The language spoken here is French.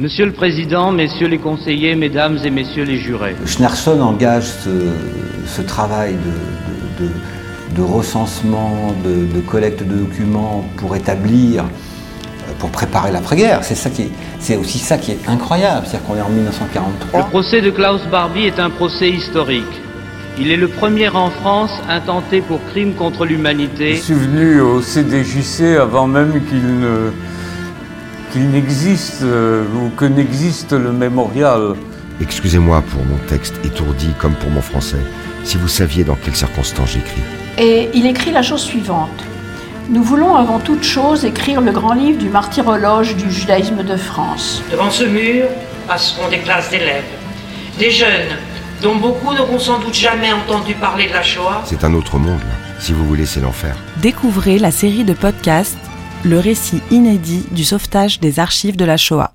Monsieur le Président, Messieurs les conseillers, Mesdames et Messieurs les jurés. Schnerson engage ce, travail de, de, recensement, de, collecte de documents pour établir, euh, pour préparer l'après-guerre. C'est ça qui c'est aussi ça qui est incroyable, c'est-à-dire qu'on est en 1943. Le procès de Klaus Barbie est un procès historique. Il est le premier en France intenté pour crime contre l'humanité. Je suis venu au CDJC avant même qu'il ne qu'il n'existe euh, ou que n'existe le mémorial. Excusez-moi pour mon texte étourdi comme pour mon français, si vous saviez dans quelles circonstances j'écris. Et il écrit la chose suivante. Nous voulons avant toute chose écrire le grand livre du martyrologe du judaïsme de France. Devant ce mur passeront des classes d'élèves, des jeunes dont beaucoup n'auront sans doute jamais entendu parler de la Shoah. C'est un autre monde, là. Si vous voulez, c'est l'enfer. Découvrez la série de podcasts Le récit inédit du sauvetage des archives de la Shoah.